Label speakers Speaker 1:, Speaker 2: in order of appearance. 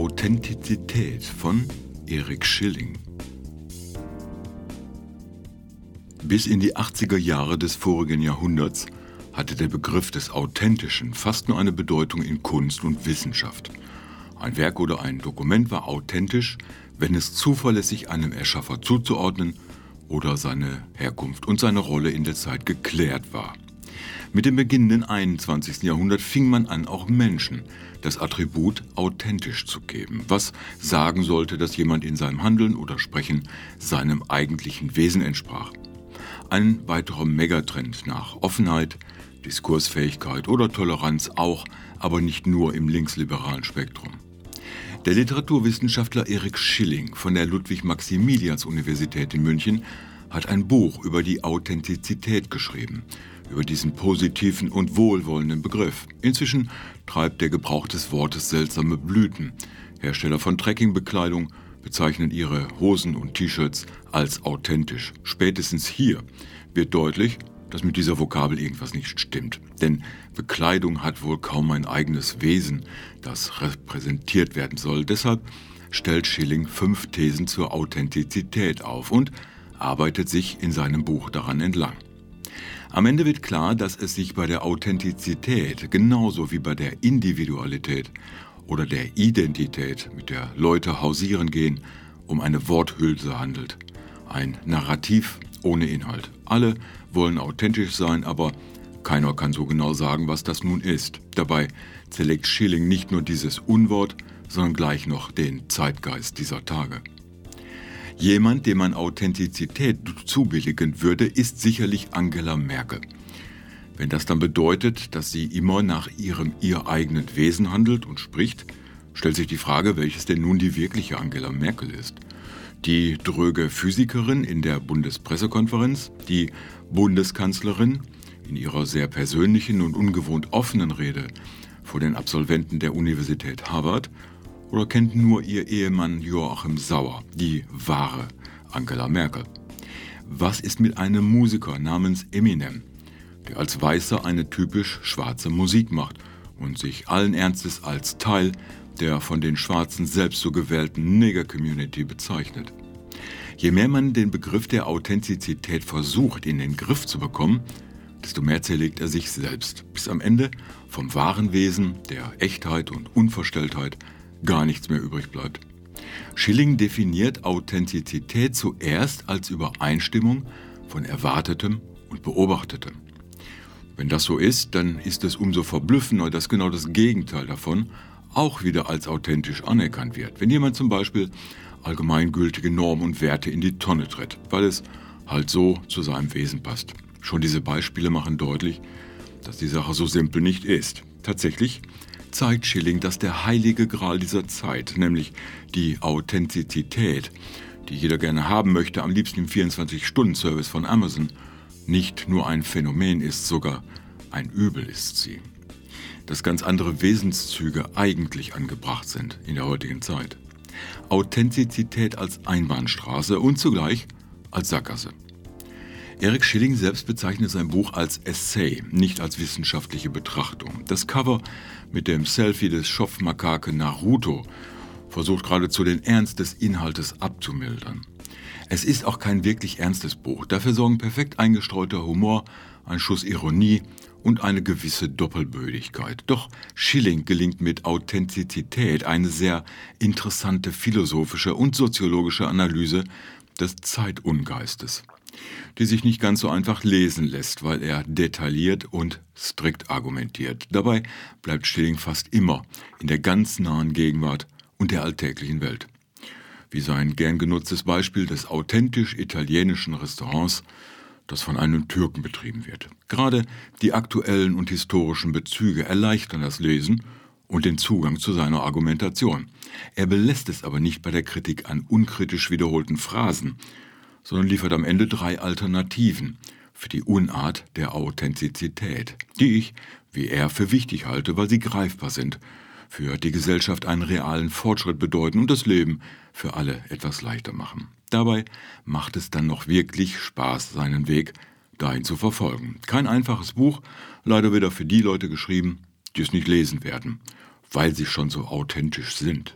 Speaker 1: Authentizität von Erik Schilling. Bis in die 80er Jahre des vorigen Jahrhunderts hatte der Begriff des Authentischen fast nur eine Bedeutung in Kunst und Wissenschaft. Ein Werk oder ein Dokument war authentisch, wenn es zuverlässig einem Erschaffer zuzuordnen oder seine Herkunft und seine Rolle in der Zeit geklärt war. Mit dem beginnenden 21. Jahrhundert fing man an, auch Menschen das Attribut authentisch zu geben, was sagen sollte, dass jemand in seinem Handeln oder Sprechen seinem eigentlichen Wesen entsprach. Ein weiterer Megatrend nach Offenheit, Diskursfähigkeit oder Toleranz auch, aber nicht nur im linksliberalen Spektrum. Der Literaturwissenschaftler Erik Schilling von der Ludwig-Maximilians-Universität in München hat ein Buch über die Authentizität geschrieben, über diesen positiven und wohlwollenden Begriff. Inzwischen treibt der Gebrauch des Wortes seltsame Blüten. Hersteller von Trekkingbekleidung bezeichnen ihre Hosen und T-Shirts als authentisch. Spätestens hier wird deutlich, dass mit dieser Vokabel irgendwas nicht stimmt. Denn Bekleidung hat wohl kaum ein eigenes Wesen, das repräsentiert werden soll. Deshalb stellt Schilling fünf Thesen zur Authentizität auf und arbeitet sich in seinem Buch daran entlang. Am Ende wird klar, dass es sich bei der Authentizität genauso wie bei der Individualität oder der Identität, mit der Leute hausieren gehen, um eine Worthülse handelt. Ein Narrativ ohne Inhalt. Alle wollen authentisch sein, aber keiner kann so genau sagen, was das nun ist. Dabei zerlegt Schilling nicht nur dieses Unwort, sondern gleich noch den Zeitgeist dieser Tage. Jemand, dem man Authentizität zubilligen würde, ist sicherlich Angela Merkel. Wenn das dann bedeutet, dass sie immer nach ihrem ihr eigenen Wesen handelt und spricht, stellt sich die Frage, welches denn nun die wirkliche Angela Merkel ist. Die dröge Physikerin in der Bundespressekonferenz, die Bundeskanzlerin in ihrer sehr persönlichen und ungewohnt offenen Rede vor den Absolventen der Universität Harvard oder kennt nur ihr Ehemann Joachim Sauer, die wahre Angela Merkel? Was ist mit einem Musiker namens Eminem, der als Weißer eine typisch schwarze Musik macht und sich allen Ernstes als Teil der von den Schwarzen selbst so gewählten Neger-Community bezeichnet? Je mehr man den Begriff der Authentizität versucht in den Griff zu bekommen, desto mehr zerlegt er sich selbst, bis am Ende vom wahren Wesen, der Echtheit und Unverstelltheit gar nichts mehr übrig bleibt. Schilling definiert Authentizität zuerst als Übereinstimmung von Erwartetem und Beobachtetem. Wenn das so ist, dann ist es umso verblüffender, dass genau das Gegenteil davon auch wieder als authentisch anerkannt wird. Wenn jemand zum Beispiel allgemeingültige Normen und Werte in die Tonne tritt, weil es halt so zu seinem Wesen passt. Schon diese Beispiele machen deutlich, dass die Sache so simpel nicht ist. Tatsächlich zeigt Schilling, dass der heilige Gral dieser Zeit, nämlich die Authentizität, die jeder gerne haben möchte, am liebsten im 24-Stunden-Service von Amazon, nicht nur ein Phänomen ist, sogar ein Übel ist sie. Dass ganz andere Wesenszüge eigentlich angebracht sind in der heutigen Zeit. Authentizität als Einbahnstraße und zugleich als Sackgasse. Erik Schilling selbst bezeichnet sein Buch als Essay, nicht als wissenschaftliche Betrachtung. Das Cover mit dem Selfie des Schopfmakake Naruto versucht geradezu den Ernst des Inhaltes abzumildern. Es ist auch kein wirklich ernstes Buch. Dafür sorgen perfekt eingestreuter Humor, ein Schuss Ironie und eine gewisse Doppelbödigkeit. Doch Schilling gelingt mit Authentizität eine sehr interessante philosophische und soziologische Analyse des Zeitungeistes die sich nicht ganz so einfach lesen lässt, weil er detailliert und strikt argumentiert. Dabei bleibt Stilling fast immer in der ganz nahen Gegenwart und der alltäglichen Welt. Wie sein gern genutztes Beispiel des authentisch italienischen Restaurants, das von einem Türken betrieben wird. Gerade die aktuellen und historischen Bezüge erleichtern das Lesen und den Zugang zu seiner Argumentation. Er belässt es aber nicht bei der Kritik an unkritisch wiederholten Phrasen, sondern liefert am Ende drei Alternativen für die Unart der Authentizität, die ich, wie er, für wichtig halte, weil sie greifbar sind, für die Gesellschaft einen realen Fortschritt bedeuten und das Leben für alle etwas leichter machen. Dabei macht es dann noch wirklich Spaß, seinen Weg dahin zu verfolgen. Kein einfaches Buch, leider wieder für die Leute geschrieben, die es nicht lesen werden, weil sie schon so authentisch sind.